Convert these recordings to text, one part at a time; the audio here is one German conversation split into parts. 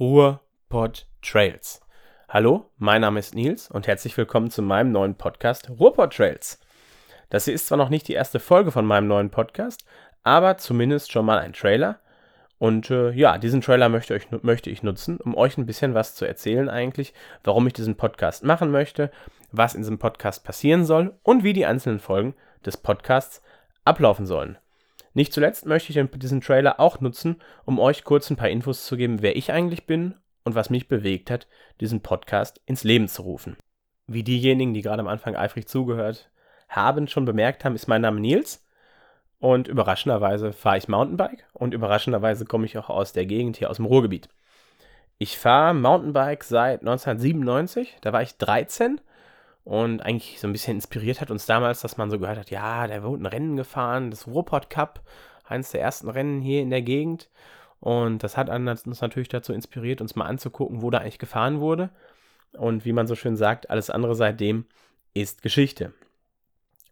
Ruhrpott Trails. Hallo, mein Name ist Nils und herzlich willkommen zu meinem neuen Podcast Ruhrpott Trails. Das hier ist zwar noch nicht die erste Folge von meinem neuen Podcast, aber zumindest schon mal ein Trailer. Und äh, ja, diesen Trailer möchte ich, möchte ich nutzen, um euch ein bisschen was zu erzählen eigentlich, warum ich diesen Podcast machen möchte, was in diesem Podcast passieren soll und wie die einzelnen Folgen des Podcasts ablaufen sollen. Nicht zuletzt möchte ich diesen Trailer auch nutzen, um euch kurz ein paar Infos zu geben, wer ich eigentlich bin und was mich bewegt hat, diesen Podcast ins Leben zu rufen. Wie diejenigen, die gerade am Anfang eifrig zugehört haben, schon bemerkt haben, ist mein Name Nils und überraschenderweise fahre ich Mountainbike und überraschenderweise komme ich auch aus der Gegend hier aus dem Ruhrgebiet. Ich fahre Mountainbike seit 1997, da war ich 13 und eigentlich so ein bisschen inspiriert hat uns damals, dass man so gehört hat, ja, der wurde ein Rennen gefahren, das Ruhrpott Cup, eines der ersten Rennen hier in der Gegend. Und das hat uns natürlich dazu inspiriert, uns mal anzugucken, wo da eigentlich gefahren wurde. Und wie man so schön sagt, alles andere seitdem ist Geschichte.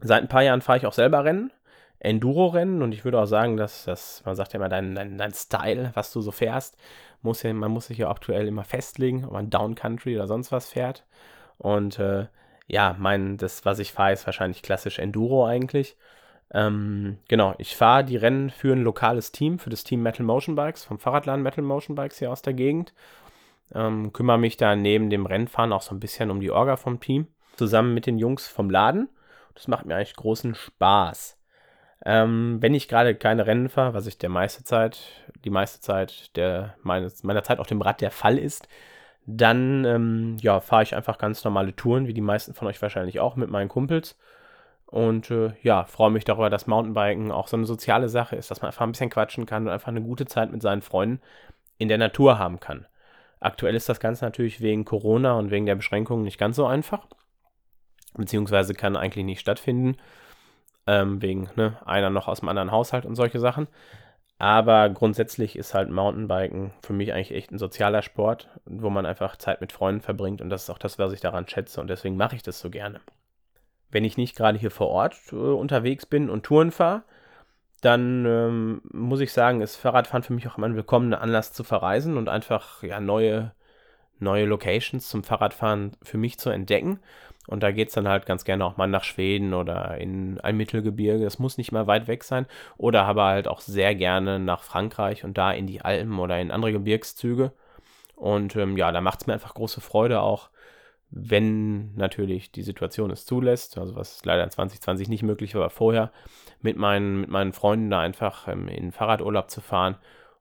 Seit ein paar Jahren fahre ich auch selber Rennen, Enduro-Rennen. Und ich würde auch sagen, dass das, man sagt ja immer, dein, dein, dein Style, was du so fährst, muss ja, man muss sich ja aktuell immer festlegen, ob man Downcountry oder sonst was fährt. Und äh, ja, mein, das, was ich fahre, ist wahrscheinlich klassisch Enduro eigentlich. Ähm, genau, ich fahre die Rennen für ein lokales Team, für das Team Metal Motion Bikes, vom Fahrradladen Metal Motion Bikes hier aus der Gegend. Ähm, kümmere mich da neben dem Rennfahren auch so ein bisschen um die Orga vom Team, zusammen mit den Jungs vom Laden. Das macht mir eigentlich großen Spaß. Ähm, wenn ich gerade keine Rennen fahre, was ich der meiste Zeit, die meiste Zeit der, meines, meiner Zeit auf dem Rad der Fall ist, dann ähm, ja, fahre ich einfach ganz normale Touren, wie die meisten von euch wahrscheinlich auch, mit meinen Kumpels. Und äh, ja, freue mich darüber, dass Mountainbiken auch so eine soziale Sache ist, dass man einfach ein bisschen quatschen kann und einfach eine gute Zeit mit seinen Freunden in der Natur haben kann. Aktuell ist das Ganze natürlich wegen Corona und wegen der Beschränkungen nicht ganz so einfach. Beziehungsweise kann eigentlich nicht stattfinden. Ähm, wegen ne, einer noch aus dem anderen Haushalt und solche Sachen. Aber grundsätzlich ist halt Mountainbiken für mich eigentlich echt ein sozialer Sport, wo man einfach Zeit mit Freunden verbringt. Und das ist auch das, was ich daran schätze. Und deswegen mache ich das so gerne. Wenn ich nicht gerade hier vor Ort äh, unterwegs bin und Touren fahre, dann ähm, muss ich sagen, ist Fahrradfahren für mich auch immer ein willkommener Anlass zu verreisen und einfach ja, neue, neue Locations zum Fahrradfahren für mich zu entdecken. Und da geht es dann halt ganz gerne auch mal nach Schweden oder in ein Mittelgebirge. Das muss nicht mal weit weg sein. Oder aber halt auch sehr gerne nach Frankreich und da in die Alpen oder in andere Gebirgszüge. Und ähm, ja, da macht es mir einfach große Freude auch, wenn natürlich die Situation es zulässt, also was leider in 2020 nicht möglich war, vorher mit meinen, mit meinen Freunden da einfach ähm, in Fahrradurlaub zu fahren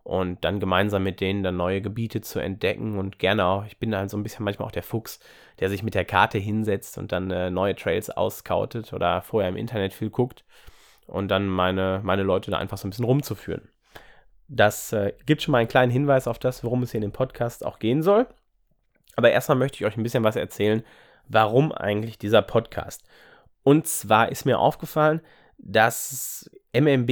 und dann gemeinsam mit denen dann neue Gebiete zu entdecken und gerne auch, ich bin halt so ein bisschen manchmal auch der Fuchs, der sich mit der Karte hinsetzt und dann äh, neue Trails ausscoutet oder vorher im Internet viel guckt und dann meine, meine Leute da einfach so ein bisschen rumzuführen. Das äh, gibt schon mal einen kleinen Hinweis auf das, worum es hier in dem Podcast auch gehen soll. Aber erstmal möchte ich euch ein bisschen was erzählen, warum eigentlich dieser Podcast. Und zwar ist mir aufgefallen, dass MMB,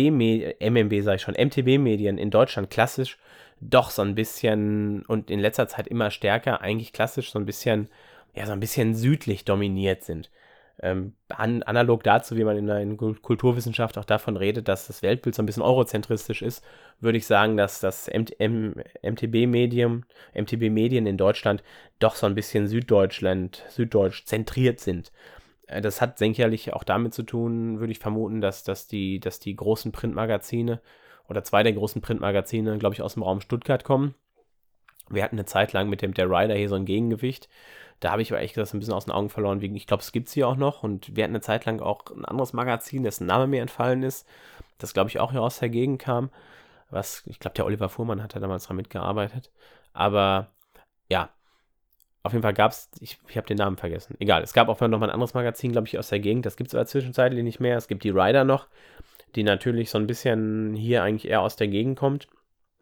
MMB sage ich schon, MTB-Medien in Deutschland klassisch doch so ein bisschen und in letzter Zeit immer stärker eigentlich klassisch so ein bisschen, ja, so ein bisschen südlich dominiert sind. Ähm, an, analog dazu, wie man in der Kulturwissenschaft auch davon redet, dass das Weltbild so ein bisschen eurozentristisch ist, würde ich sagen, dass das MTB-Medium, MTB-Medien in Deutschland doch so ein bisschen Süddeutschland, süddeutsch zentriert sind. Äh, das hat sicherlich auch damit zu tun, würde ich vermuten, dass, dass, die, dass die großen Printmagazine oder zwei der großen Printmagazine, glaube ich, aus dem Raum Stuttgart kommen. Wir hatten eine Zeit lang mit dem Der Rider hier so ein Gegengewicht. Da habe ich aber echt gesagt ein bisschen aus den Augen verloren, ich glaube, es gibt es hier auch noch. Und wir hatten eine Zeit lang auch ein anderes Magazin, dessen Name mir entfallen ist, das, glaube ich, auch hier aus der Gegend kam. Was, ich glaube, der Oliver Fuhrmann hat da damals dran mitgearbeitet. Aber ja, auf jeden Fall gab es, ich, ich habe den Namen vergessen. Egal, es gab auch noch mal ein anderes Magazin, glaube ich, aus der Gegend. Das gibt es aber zwischenzeitlich nicht mehr. Es gibt die Rider noch, die natürlich so ein bisschen hier eigentlich eher aus der Gegend kommt.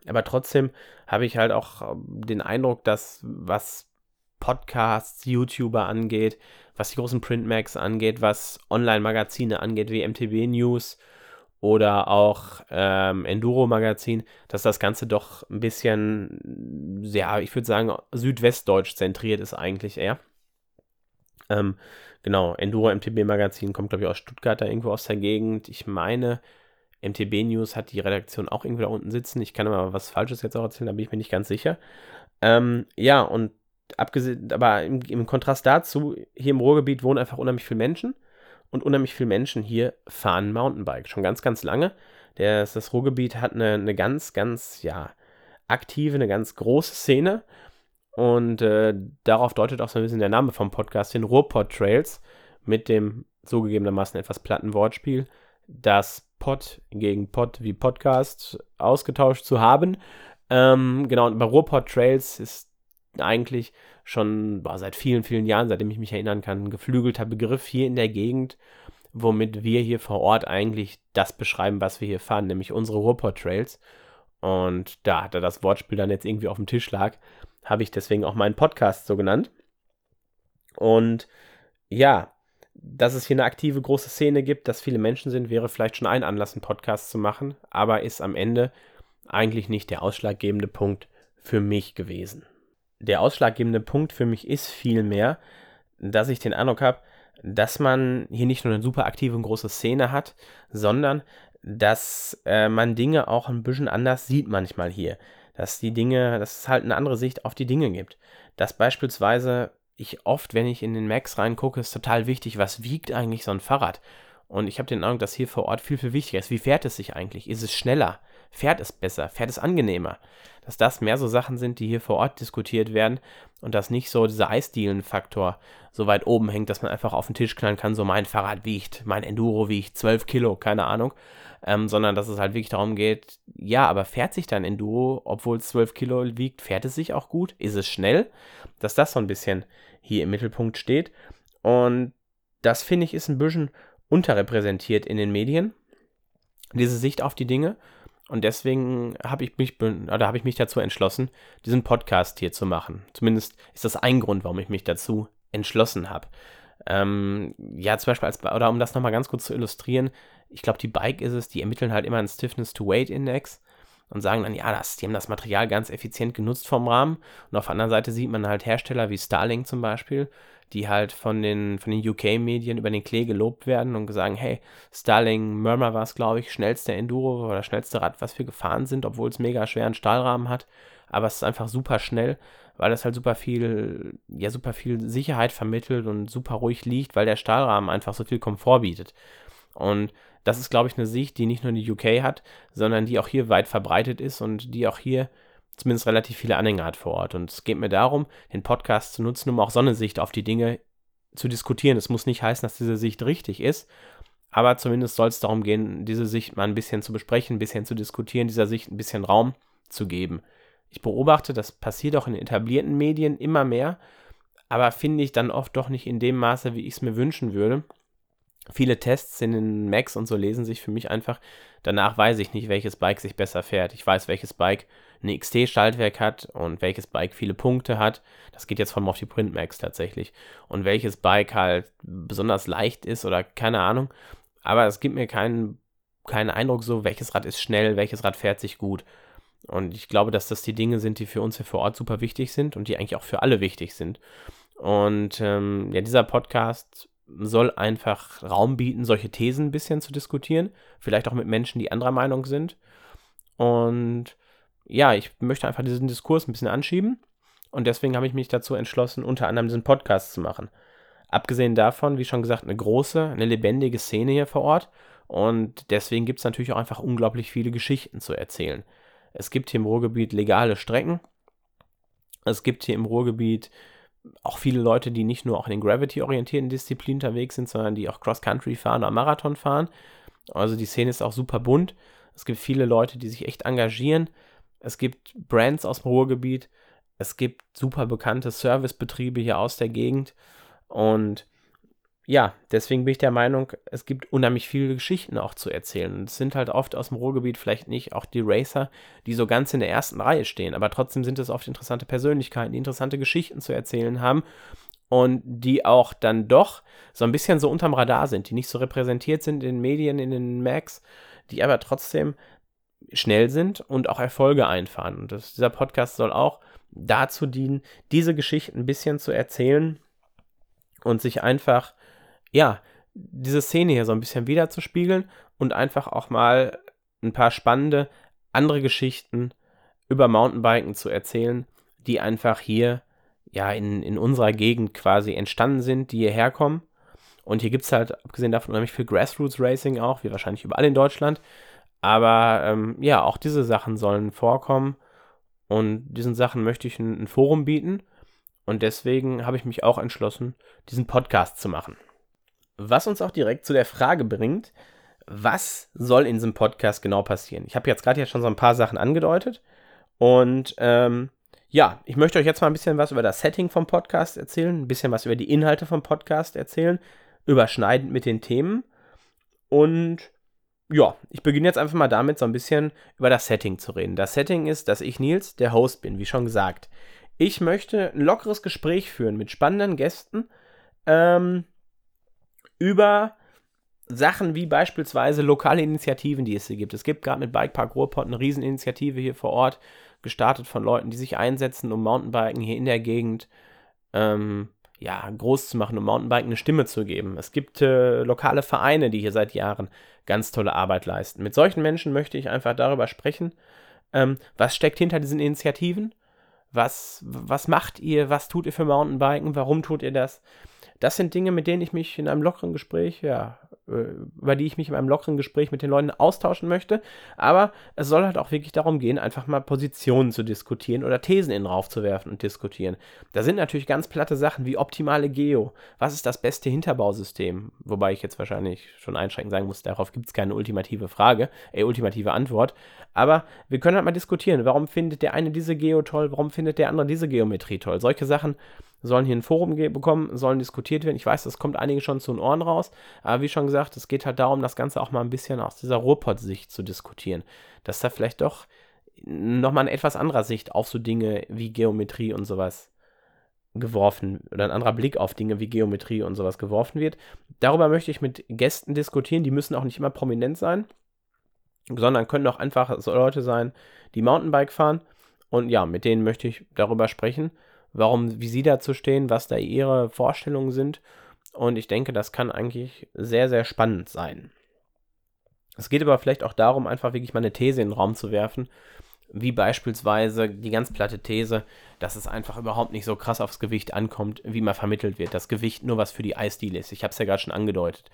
Aber trotzdem habe ich halt auch ähm, den Eindruck, dass was Podcasts, YouTuber angeht, was die großen Printmags angeht, was Online-Magazine angeht, wie MTB News oder auch ähm, Enduro-Magazin, dass das Ganze doch ein bisschen, ja, ich würde sagen, südwestdeutsch zentriert ist eigentlich eher. Ähm, genau, Enduro MTB Magazin kommt, glaube ich, aus Stuttgart, da irgendwo aus der Gegend. Ich meine, MTB News hat die Redaktion auch irgendwo da unten sitzen. Ich kann aber was Falsches jetzt auch erzählen, da bin ich mir nicht ganz sicher. Ähm, ja, und abgesehen, aber im, im, Kontrast dazu, hier im Ruhrgebiet wohnen einfach unheimlich viele Menschen und unheimlich viele Menschen hier fahren Mountainbike. Schon ganz, ganz lange. Der, das Ruhrgebiet hat eine, eine ganz, ganz, ja, aktive, eine ganz große Szene. Und äh, darauf deutet auch so ein bisschen der Name vom Podcast, den Ruhrpott Trails, mit dem zugegebenermaßen etwas platten Wortspiel, das Pod gegen Pod wie Podcast ausgetauscht zu haben. Ähm, genau, und bei Ruhrpott Trails ist eigentlich schon boah, seit vielen, vielen Jahren, seitdem ich mich erinnern kann, ein geflügelter Begriff hier in der Gegend, womit wir hier vor Ort eigentlich das beschreiben, was wir hier fahren, nämlich unsere Ruhrpott Trails. Und da, da das Wortspiel dann jetzt irgendwie auf dem Tisch lag, habe ich deswegen auch meinen Podcast so genannt. Und ja, dass es hier eine aktive große Szene gibt, dass viele Menschen sind, wäre vielleicht schon ein Anlass, einen Podcast zu machen, aber ist am Ende eigentlich nicht der ausschlaggebende Punkt für mich gewesen. Der ausschlaggebende Punkt für mich ist vielmehr, dass ich den Eindruck habe, dass man hier nicht nur eine super aktive und große Szene hat, sondern dass äh, man Dinge auch ein bisschen anders sieht manchmal hier. Dass die Dinge, dass es halt eine andere Sicht auf die Dinge gibt. Dass beispielsweise ich oft, wenn ich in den Max reingucke, ist total wichtig, was wiegt eigentlich so ein Fahrrad? Und ich habe den Eindruck, dass hier vor Ort viel, viel wichtiger ist. Wie fährt es sich eigentlich? Ist es schneller? Fährt es besser? Fährt es angenehmer? Dass das mehr so Sachen sind, die hier vor Ort diskutiert werden und dass nicht so dieser Eisdielen-Faktor so weit oben hängt, dass man einfach auf den Tisch knallen kann, so mein Fahrrad wiegt, mein Enduro wiegt 12 Kilo, keine Ahnung. Ähm, sondern dass es halt wirklich darum geht, ja, aber fährt sich dein Enduro, obwohl es 12 Kilo wiegt, fährt es sich auch gut? Ist es schnell? Dass das so ein bisschen hier im Mittelpunkt steht. Und das finde ich ist ein bisschen unterrepräsentiert in den Medien, diese Sicht auf die Dinge. Und deswegen habe ich mich oder habe ich mich dazu entschlossen, diesen Podcast hier zu machen. Zumindest ist das ein Grund, warum ich mich dazu entschlossen habe. Ähm, ja, zum Beispiel als, oder um das nochmal ganz kurz zu illustrieren, ich glaube, die Bike ist es, die ermitteln halt immer einen Stiffness-to-Weight-Index und sagen dann, ja, das, die haben das Material ganz effizient genutzt vom Rahmen. Und auf der anderen Seite sieht man halt Hersteller wie Starlink zum Beispiel, die halt von den, von den UK-Medien über den Klee gelobt werden und sagen, hey, Starling Murmur war es, glaube ich, schnellste Enduro oder schnellste Rad, was wir gefahren sind, obwohl es mega schweren Stahlrahmen hat. Aber es ist einfach super schnell, weil es halt super viel, ja, super viel Sicherheit vermittelt und super ruhig liegt, weil der Stahlrahmen einfach so viel Komfort bietet. Und das ist, glaube ich, eine Sicht, die nicht nur die UK hat, sondern die auch hier weit verbreitet ist und die auch hier zumindest relativ viele Anhänger hat vor Ort. Und es geht mir darum, den Podcast zu nutzen, um auch so eine Sicht auf die Dinge zu diskutieren. Es muss nicht heißen, dass diese Sicht richtig ist, aber zumindest soll es darum gehen, diese Sicht mal ein bisschen zu besprechen, ein bisschen zu diskutieren, dieser Sicht ein bisschen Raum zu geben. Ich beobachte, das passiert auch in etablierten Medien immer mehr, aber finde ich dann oft doch nicht in dem Maße, wie ich es mir wünschen würde. Viele Tests in den Macs und so lesen sich für mich einfach. Danach weiß ich nicht, welches Bike sich besser fährt. Ich weiß, welches Bike ein XT-Schaltwerk hat und welches Bike viele Punkte hat. Das geht jetzt von auf die Print Max tatsächlich. Und welches Bike halt besonders leicht ist oder keine Ahnung. Aber es gibt mir keinen, keinen Eindruck so, welches Rad ist schnell, welches Rad fährt sich gut. Und ich glaube, dass das die Dinge sind, die für uns hier vor Ort super wichtig sind und die eigentlich auch für alle wichtig sind. Und ähm, ja, dieser Podcast soll einfach Raum bieten, solche Thesen ein bisschen zu diskutieren. Vielleicht auch mit Menschen, die anderer Meinung sind. Und ja, ich möchte einfach diesen Diskurs ein bisschen anschieben. Und deswegen habe ich mich dazu entschlossen, unter anderem diesen Podcast zu machen. Abgesehen davon, wie schon gesagt, eine große, eine lebendige Szene hier vor Ort. Und deswegen gibt es natürlich auch einfach unglaublich viele Geschichten zu erzählen. Es gibt hier im Ruhrgebiet legale Strecken. Es gibt hier im Ruhrgebiet auch viele Leute, die nicht nur auch in den Gravity-orientierten Disziplinen unterwegs sind, sondern die auch Cross-Country fahren oder Marathon fahren. Also die Szene ist auch super bunt. Es gibt viele Leute, die sich echt engagieren. Es gibt Brands aus dem Ruhrgebiet. Es gibt super bekannte Servicebetriebe hier aus der Gegend. Und ja, deswegen bin ich der Meinung, es gibt unheimlich viele Geschichten auch zu erzählen. Es sind halt oft aus dem Ruhrgebiet vielleicht nicht auch die Racer, die so ganz in der ersten Reihe stehen, aber trotzdem sind es oft interessante Persönlichkeiten, die interessante Geschichten zu erzählen haben und die auch dann doch so ein bisschen so unterm Radar sind, die nicht so repräsentiert sind in den Medien, in den Macs, die aber trotzdem schnell sind und auch Erfolge einfahren. Und das, dieser Podcast soll auch dazu dienen, diese Geschichten ein bisschen zu erzählen und sich einfach ja, diese Szene hier so ein bisschen wiederzuspiegeln und einfach auch mal ein paar spannende andere Geschichten über Mountainbiken zu erzählen, die einfach hier ja in, in unserer Gegend quasi entstanden sind, die hierher kommen. Und hier gibt es halt, abgesehen davon, unheimlich viel Grassroots Racing auch, wie wahrscheinlich überall in Deutschland. Aber ähm, ja, auch diese Sachen sollen vorkommen. Und diesen Sachen möchte ich ein, ein Forum bieten. Und deswegen habe ich mich auch entschlossen, diesen Podcast zu machen. Was uns auch direkt zu der Frage bringt, was soll in diesem Podcast genau passieren? Ich habe jetzt gerade ja schon so ein paar Sachen angedeutet. Und ähm, ja, ich möchte euch jetzt mal ein bisschen was über das Setting vom Podcast erzählen, ein bisschen was über die Inhalte vom Podcast erzählen, überschneidend mit den Themen. Und ja, ich beginne jetzt einfach mal damit, so ein bisschen über das Setting zu reden. Das Setting ist, dass ich Nils der Host bin, wie schon gesagt. Ich möchte ein lockeres Gespräch führen mit spannenden Gästen ähm, über Sachen wie beispielsweise lokale Initiativen, die es hier gibt. Es gibt gerade mit Bikepark Ruhrpott eine Rieseninitiative hier vor Ort, gestartet von Leuten, die sich einsetzen, um Mountainbiken hier in der Gegend ähm, ja, groß zu machen, um Mountainbiken eine Stimme zu geben. Es gibt äh, lokale Vereine, die hier seit Jahren ganz tolle Arbeit leisten. Mit solchen Menschen möchte ich einfach darüber sprechen, ähm, was steckt hinter diesen Initiativen, was, was macht ihr, was tut ihr für Mountainbiken, warum tut ihr das? Das sind Dinge, mit denen ich mich in einem lockeren Gespräch ja, äh, über die ich mich in einem lockeren Gespräch mit den Leuten austauschen möchte. Aber es soll halt auch wirklich darum gehen, einfach mal Positionen zu diskutieren oder Thesen in den Rauf zu werfen und diskutieren. Da sind natürlich ganz platte Sachen wie optimale Geo. Was ist das beste Hinterbausystem? Wobei ich jetzt wahrscheinlich schon einschränkend sagen muss, darauf gibt es keine ultimative Frage, äh, ultimative Antwort. Aber wir können halt mal diskutieren. Warum findet der eine diese Geo toll? Warum findet der andere diese Geometrie toll? Solche Sachen sollen hier ein Forum bekommen, sollen diskutiert werden. Ich weiß, das kommt einigen schon zu den Ohren raus, aber wie schon gesagt, es geht halt darum, das Ganze auch mal ein bisschen aus dieser Ruhrpott-Sicht zu diskutieren. Dass da vielleicht doch nochmal eine etwas anderer Sicht auf so Dinge wie Geometrie und sowas geworfen oder ein anderer Blick auf Dinge wie Geometrie und sowas geworfen wird. Darüber möchte ich mit Gästen diskutieren, die müssen auch nicht immer prominent sein, sondern können auch einfach so Leute sein, die Mountainbike fahren. Und ja, mit denen möchte ich darüber sprechen warum, wie sie dazu stehen, was da ihre Vorstellungen sind. Und ich denke, das kann eigentlich sehr, sehr spannend sein. Es geht aber vielleicht auch darum, einfach wirklich mal eine These in den Raum zu werfen, wie beispielsweise die ganz platte These, dass es einfach überhaupt nicht so krass aufs Gewicht ankommt, wie mal vermittelt wird. Das Gewicht nur was für die Eisdiele ist. Ich habe es ja gerade schon angedeutet.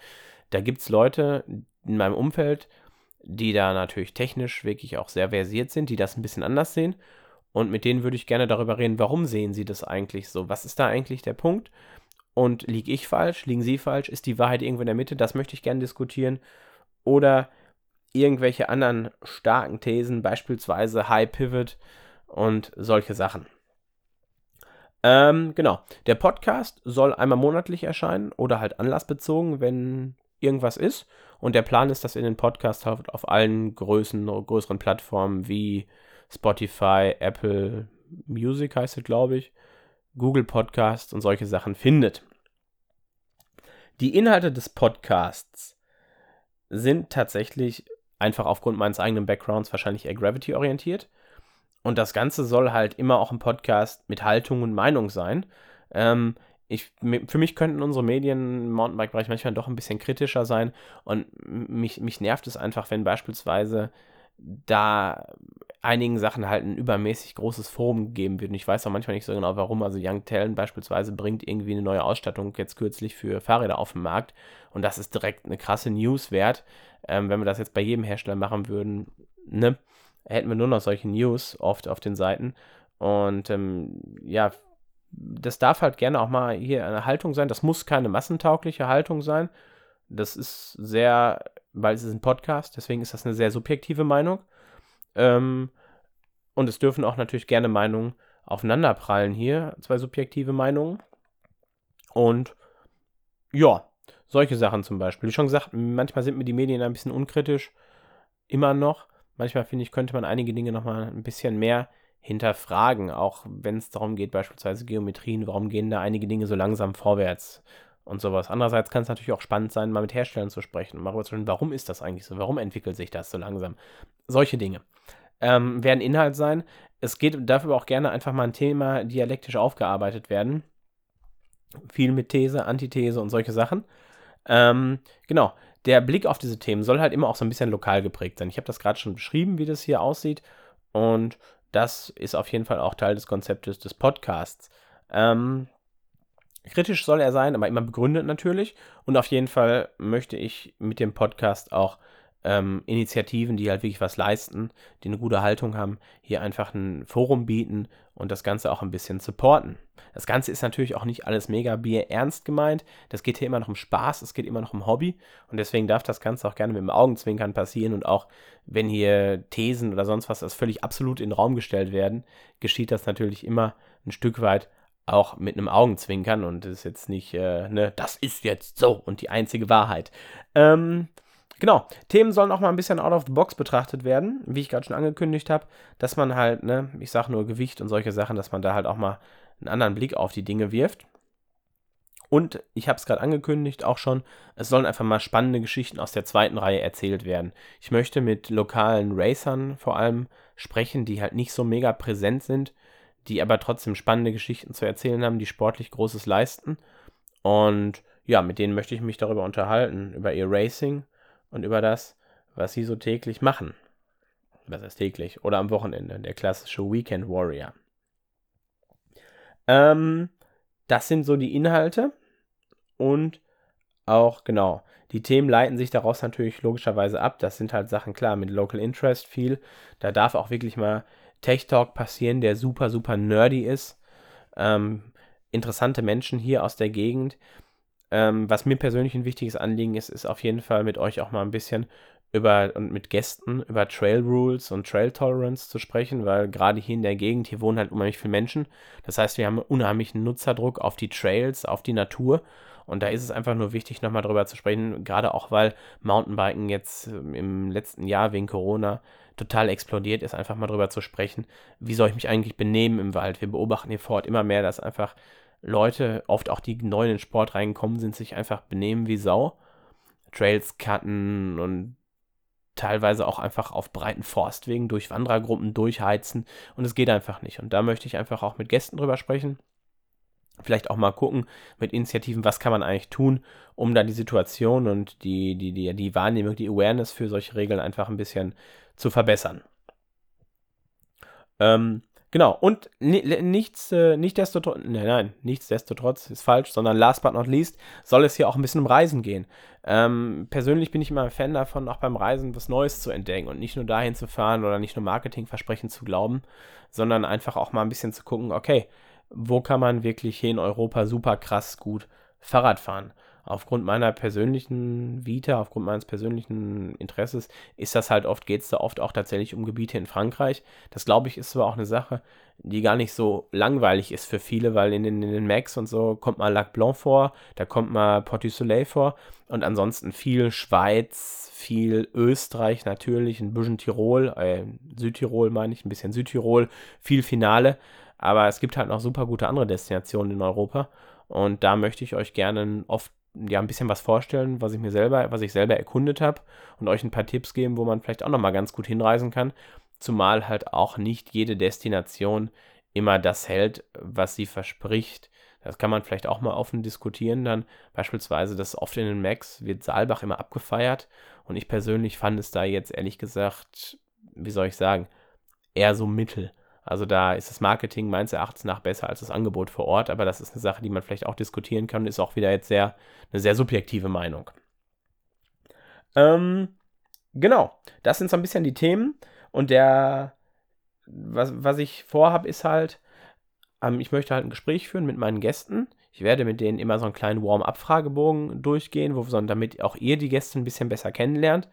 Da gibt es Leute in meinem Umfeld, die da natürlich technisch wirklich auch sehr versiert sind, die das ein bisschen anders sehen und mit denen würde ich gerne darüber reden, warum sehen sie das eigentlich so? Was ist da eigentlich der Punkt? Und liege ich falsch? Liegen sie falsch? Ist die Wahrheit irgendwo in der Mitte? Das möchte ich gerne diskutieren. Oder irgendwelche anderen starken Thesen, beispielsweise High Pivot und solche Sachen. Ähm, genau. Der Podcast soll einmal monatlich erscheinen oder halt anlassbezogen, wenn irgendwas ist. Und der Plan ist, dass wir den Podcast auf, auf allen Größen, größeren Plattformen wie Spotify, Apple Music heißt es, glaube ich, Google Podcasts und solche Sachen findet. Die Inhalte des Podcasts sind tatsächlich einfach aufgrund meines eigenen Backgrounds wahrscheinlich eher Gravity orientiert. Und das Ganze soll halt immer auch ein Podcast mit Haltung und Meinung sein. Ähm, ich, für mich könnten unsere Medien im Mountainbike-Bereich manchmal doch ein bisschen kritischer sein. Und mich, mich nervt es einfach, wenn beispielsweise da einigen Sachen halt ein übermäßig großes Forum gegeben wird. Und ich weiß auch manchmal nicht so genau, warum. Also Young Talon beispielsweise bringt irgendwie eine neue Ausstattung jetzt kürzlich für Fahrräder auf den Markt. Und das ist direkt eine krasse News wert. Ähm, wenn wir das jetzt bei jedem Hersteller machen würden, ne, hätten wir nur noch solche News oft auf den Seiten. Und ähm, ja, das darf halt gerne auch mal hier eine Haltung sein. Das muss keine massentaugliche Haltung sein. Das ist sehr, weil es ist ein Podcast, deswegen ist das eine sehr subjektive Meinung. Ähm, und es dürfen auch natürlich gerne Meinungen aufeinanderprallen hier, zwei subjektive Meinungen. Und ja, solche Sachen zum Beispiel. Wie schon gesagt, manchmal sind mir die Medien ein bisschen unkritisch, immer noch. Manchmal finde ich, könnte man einige Dinge nochmal ein bisschen mehr hinterfragen, auch wenn es darum geht, beispielsweise Geometrien, warum gehen da einige Dinge so langsam vorwärts und sowas. Andererseits kann es natürlich auch spannend sein, mal mit Herstellern zu sprechen und mal zu sprechen, warum ist das eigentlich so, warum entwickelt sich das so langsam. Solche Dinge ähm, werden Inhalt sein. Es geht, darf aber auch gerne einfach mal ein Thema dialektisch aufgearbeitet werden. Viel mit These, Antithese und solche Sachen. Ähm, genau, der Blick auf diese Themen soll halt immer auch so ein bisschen lokal geprägt sein. Ich habe das gerade schon beschrieben, wie das hier aussieht. Und das ist auf jeden Fall auch Teil des Konzeptes des Podcasts. Ähm, kritisch soll er sein, aber immer begründet natürlich. Und auf jeden Fall möchte ich mit dem Podcast auch ähm, Initiativen, die halt wirklich was leisten, die eine gute Haltung haben, hier einfach ein Forum bieten und das Ganze auch ein bisschen supporten. Das Ganze ist natürlich auch nicht alles mega Bier ernst gemeint. Das geht hier immer noch um Spaß, es geht immer noch um Hobby und deswegen darf das Ganze auch gerne mit dem Augenzwinkern passieren und auch wenn hier Thesen oder sonst was das völlig absolut in den Raum gestellt werden, geschieht das natürlich immer ein Stück weit auch mit einem Augenzwinkern und ist jetzt nicht, äh, ne, das ist jetzt so und die einzige Wahrheit. Ähm, Genau, Themen sollen auch mal ein bisschen out of the box betrachtet werden, wie ich gerade schon angekündigt habe, dass man halt, ne, ich sage nur Gewicht und solche Sachen, dass man da halt auch mal einen anderen Blick auf die Dinge wirft. Und ich habe es gerade angekündigt auch schon, es sollen einfach mal spannende Geschichten aus der zweiten Reihe erzählt werden. Ich möchte mit lokalen Racern vor allem sprechen, die halt nicht so mega präsent sind, die aber trotzdem spannende Geschichten zu erzählen haben, die sportlich Großes leisten. Und ja, mit denen möchte ich mich darüber unterhalten, über ihr Racing und über das, was sie so täglich machen. Was heißt täglich? Oder am Wochenende, der klassische Weekend Warrior. Ähm, das sind so die Inhalte und auch, genau, die Themen leiten sich daraus natürlich logischerweise ab. Das sind halt Sachen, klar, mit Local Interest viel. Da darf auch wirklich mal Tech Talk passieren, der super, super nerdy ist. Ähm, interessante Menschen hier aus der Gegend, ähm, was mir persönlich ein wichtiges Anliegen ist, ist auf jeden Fall mit euch auch mal ein bisschen über und mit Gästen über Trail Rules und Trail Tolerance zu sprechen, weil gerade hier in der Gegend, hier wohnen halt unheimlich viele Menschen. Das heißt, wir haben unheimlichen Nutzerdruck auf die Trails, auf die Natur. Und da ist es einfach nur wichtig, nochmal drüber zu sprechen, gerade auch weil Mountainbiken jetzt ähm, im letzten Jahr wegen Corona total explodiert ist, einfach mal drüber zu sprechen, wie soll ich mich eigentlich benehmen im Wald. Wir beobachten hier vor Ort immer mehr, dass einfach Leute, oft auch die neu in den Sport reinkommen sind, sich einfach benehmen wie Sau. Trails cutten und teilweise auch einfach auf breiten Forstwegen durch Wanderergruppen durchheizen und es geht einfach nicht. Und da möchte ich einfach auch mit Gästen drüber sprechen. Vielleicht auch mal gucken mit Initiativen, was kann man eigentlich tun, um da die Situation und die, die, die, die Wahrnehmung, die Awareness für solche Regeln einfach ein bisschen zu verbessern. Ähm, Genau, und nichts, äh, nicht desto, nein, nein, nichtsdestotrotz ist falsch, sondern last but not least soll es hier auch ein bisschen um Reisen gehen. Ähm, persönlich bin ich immer ein Fan davon, auch beim Reisen was Neues zu entdecken und nicht nur dahin zu fahren oder nicht nur Marketingversprechen zu glauben, sondern einfach auch mal ein bisschen zu gucken, okay, wo kann man wirklich hier in Europa super krass gut Fahrrad fahren? Aufgrund meiner persönlichen Vita, aufgrund meines persönlichen Interesses, ist das halt oft, geht es da oft auch tatsächlich um Gebiete in Frankreich. Das glaube ich ist aber auch eine Sache, die gar nicht so langweilig ist für viele, weil in den, in den Macs und so kommt mal Lac Blanc vor, da kommt mal Port du Soleil vor und ansonsten viel Schweiz, viel Österreich natürlich, ein bisschen Tirol, äh, Südtirol meine ich, ein bisschen Südtirol, viel Finale. Aber es gibt halt noch super gute andere Destinationen in Europa. Und da möchte ich euch gerne oft ja, ein bisschen was vorstellen, was ich mir selber, was ich selber erkundet habe und euch ein paar Tipps geben, wo man vielleicht auch nochmal ganz gut hinreisen kann. Zumal halt auch nicht jede Destination immer das hält, was sie verspricht. Das kann man vielleicht auch mal offen diskutieren dann. Beispielsweise, dass oft in den Macs wird Saalbach immer abgefeiert. Und ich persönlich fand es da jetzt ehrlich gesagt, wie soll ich sagen, eher so mittel. Also da ist das Marketing meines Erachtens nach besser als das Angebot vor Ort, aber das ist eine Sache, die man vielleicht auch diskutieren kann ist auch wieder jetzt sehr eine sehr subjektive Meinung. Ähm, genau, das sind so ein bisschen die Themen und der, was, was ich vorhabe, ist halt, ähm, ich möchte halt ein Gespräch führen mit meinen Gästen. Ich werde mit denen immer so einen kleinen Warm-up-Fragebogen durchgehen, wo, damit auch ihr die Gäste ein bisschen besser kennenlernt.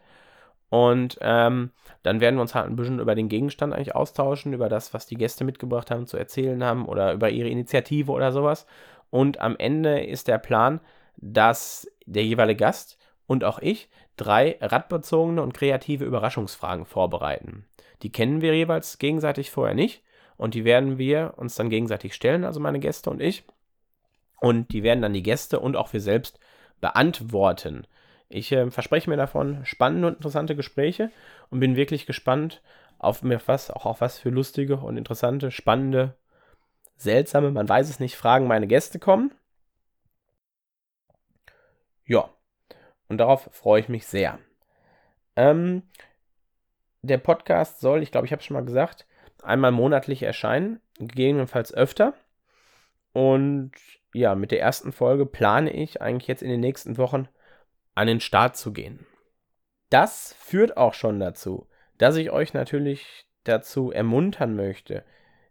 Und ähm, dann werden wir uns halt ein bisschen über den Gegenstand eigentlich austauschen, über das, was die Gäste mitgebracht haben, zu erzählen haben oder über ihre Initiative oder sowas. Und am Ende ist der Plan, dass der jeweilige Gast und auch ich drei radbezogene und kreative Überraschungsfragen vorbereiten. Die kennen wir jeweils gegenseitig vorher nicht und die werden wir uns dann gegenseitig stellen, also meine Gäste und ich. Und die werden dann die Gäste und auch wir selbst beantworten. Ich äh, verspreche mir davon spannende und interessante Gespräche und bin wirklich gespannt auf mir was, auch auf was für lustige und interessante, spannende, seltsame, man weiß es nicht, Fragen meine Gäste kommen. Ja, und darauf freue ich mich sehr. Ähm, der Podcast soll, ich glaube, ich habe es schon mal gesagt, einmal monatlich erscheinen, gegebenenfalls öfter. Und ja, mit der ersten Folge plane ich eigentlich jetzt in den nächsten Wochen an den Start zu gehen. Das führt auch schon dazu, dass ich euch natürlich dazu ermuntern möchte,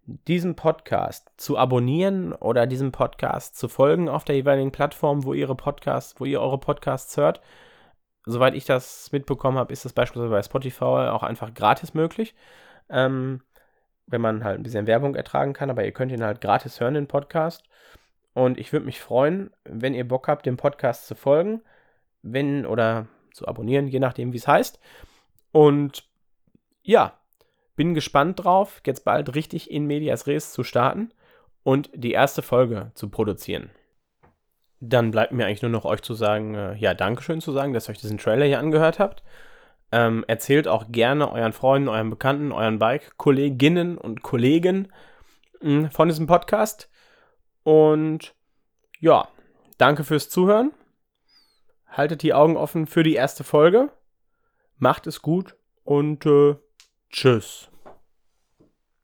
diesen Podcast zu abonnieren oder diesem Podcast zu folgen auf der jeweiligen Plattform, wo, ihre Podcasts, wo ihr eure Podcasts hört. Soweit ich das mitbekommen habe, ist das beispielsweise bei Spotify auch einfach gratis möglich. Ähm, wenn man halt ein bisschen Werbung ertragen kann, aber ihr könnt ihn halt gratis hören, den Podcast. Und ich würde mich freuen, wenn ihr Bock habt, dem Podcast zu folgen, wenn oder zu abonnieren, je nachdem, wie es heißt. Und ja, bin gespannt drauf, jetzt bald richtig in Medias Res zu starten und die erste Folge zu produzieren. Dann bleibt mir eigentlich nur noch euch zu sagen, äh, ja, Dankeschön zu sagen, dass ihr euch diesen Trailer hier angehört habt. Ähm, erzählt auch gerne euren Freunden, euren Bekannten, euren Bike-Kolleginnen und Kollegen mh, hm, von diesem Podcast. Und ja, danke fürs Zuhören. Haltet die Augen offen für die erste Folge. Macht es gut und äh, tschüss.